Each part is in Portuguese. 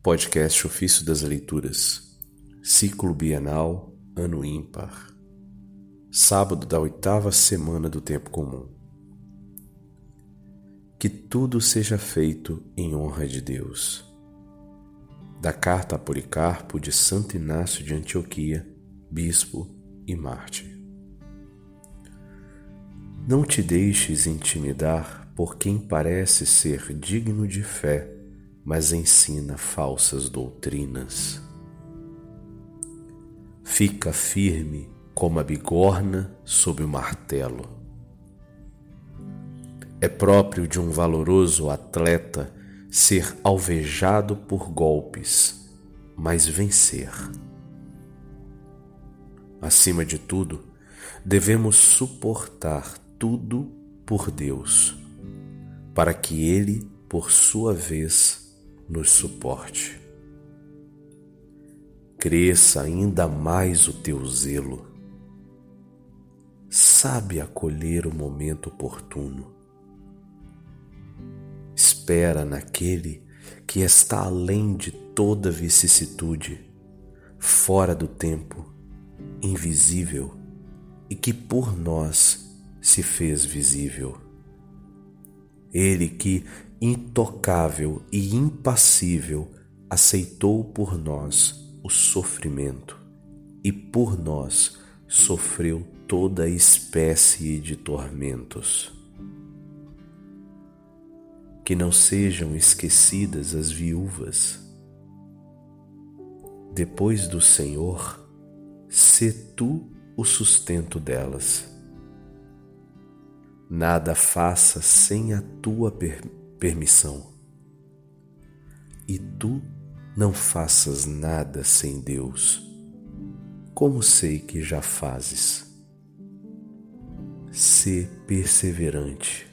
Podcast Ofício das Leituras, Ciclo Bienal, Ano Ímpar, Sábado da oitava semana do Tempo Comum. Que tudo seja feito em honra de Deus. Da Carta a Policarpo de Santo Inácio de Antioquia, Bispo e Mártir. Não te deixes intimidar por quem parece ser digno de fé mas ensina falsas doutrinas. Fica firme como a bigorna sob o martelo. É próprio de um valoroso atleta ser alvejado por golpes, mas vencer. Acima de tudo, devemos suportar tudo por Deus, para que Ele, por sua vez, nos suporte. Cresça ainda mais o teu zelo. Sabe acolher o momento oportuno. Espera naquele que está além de toda vicissitude, fora do tempo, invisível e que por nós se fez visível. Ele que intocável e impassível, aceitou por nós o sofrimento e por nós sofreu toda espécie de tormentos. Que não sejam esquecidas as viúvas. Depois do Senhor, sê tu o sustento delas. Nada faça sem a tua permissão permissão. E tu não faças nada sem Deus. Como sei que já fazes? Sê perseverante.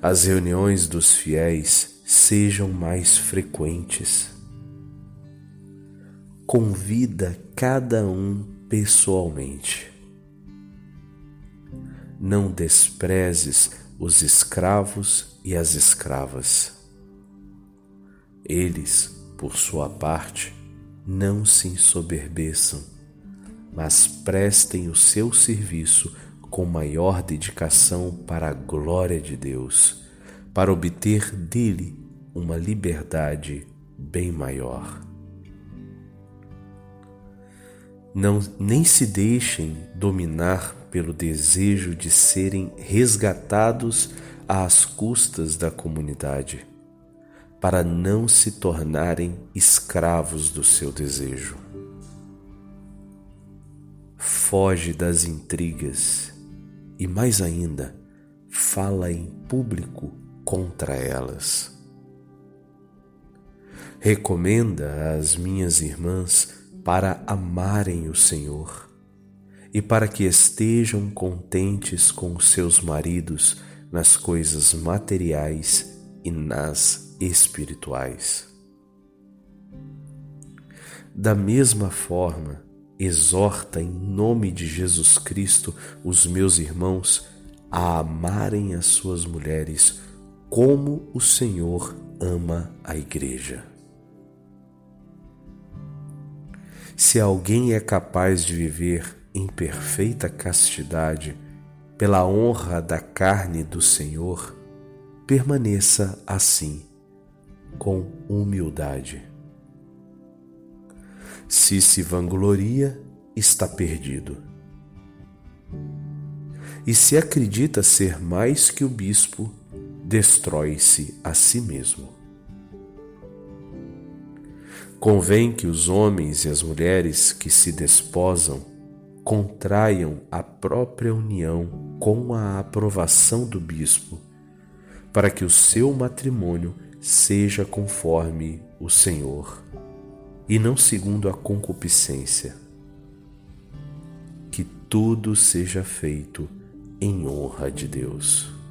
As reuniões dos fiéis sejam mais frequentes. Convida cada um pessoalmente. Não desprezes os escravos e as escravas. Eles, por sua parte, não se ensoberbeçam, mas prestem o seu serviço com maior dedicação para a glória de Deus, para obter dele uma liberdade bem maior. Não, nem se deixem dominar pelo desejo de serem resgatados às custas da comunidade, para não se tornarem escravos do seu desejo. Foge das intrigas e, mais ainda, fala em público contra elas. Recomenda às minhas irmãs para amarem o Senhor e para que estejam contentes com seus maridos nas coisas materiais e nas espirituais. Da mesma forma, exorta em nome de Jesus Cristo os meus irmãos a amarem as suas mulheres como o Senhor ama a Igreja. Se alguém é capaz de viver em perfeita castidade, pela honra da carne do Senhor, permaneça assim, com humildade. Se se vangloria, está perdido. E se acredita ser mais que o bispo, destrói-se a si mesmo. Convém que os homens e as mulheres que se desposam contraiam a própria união com a aprovação do bispo, para que o seu matrimônio seja conforme o Senhor e não segundo a concupiscência. Que tudo seja feito em honra de Deus.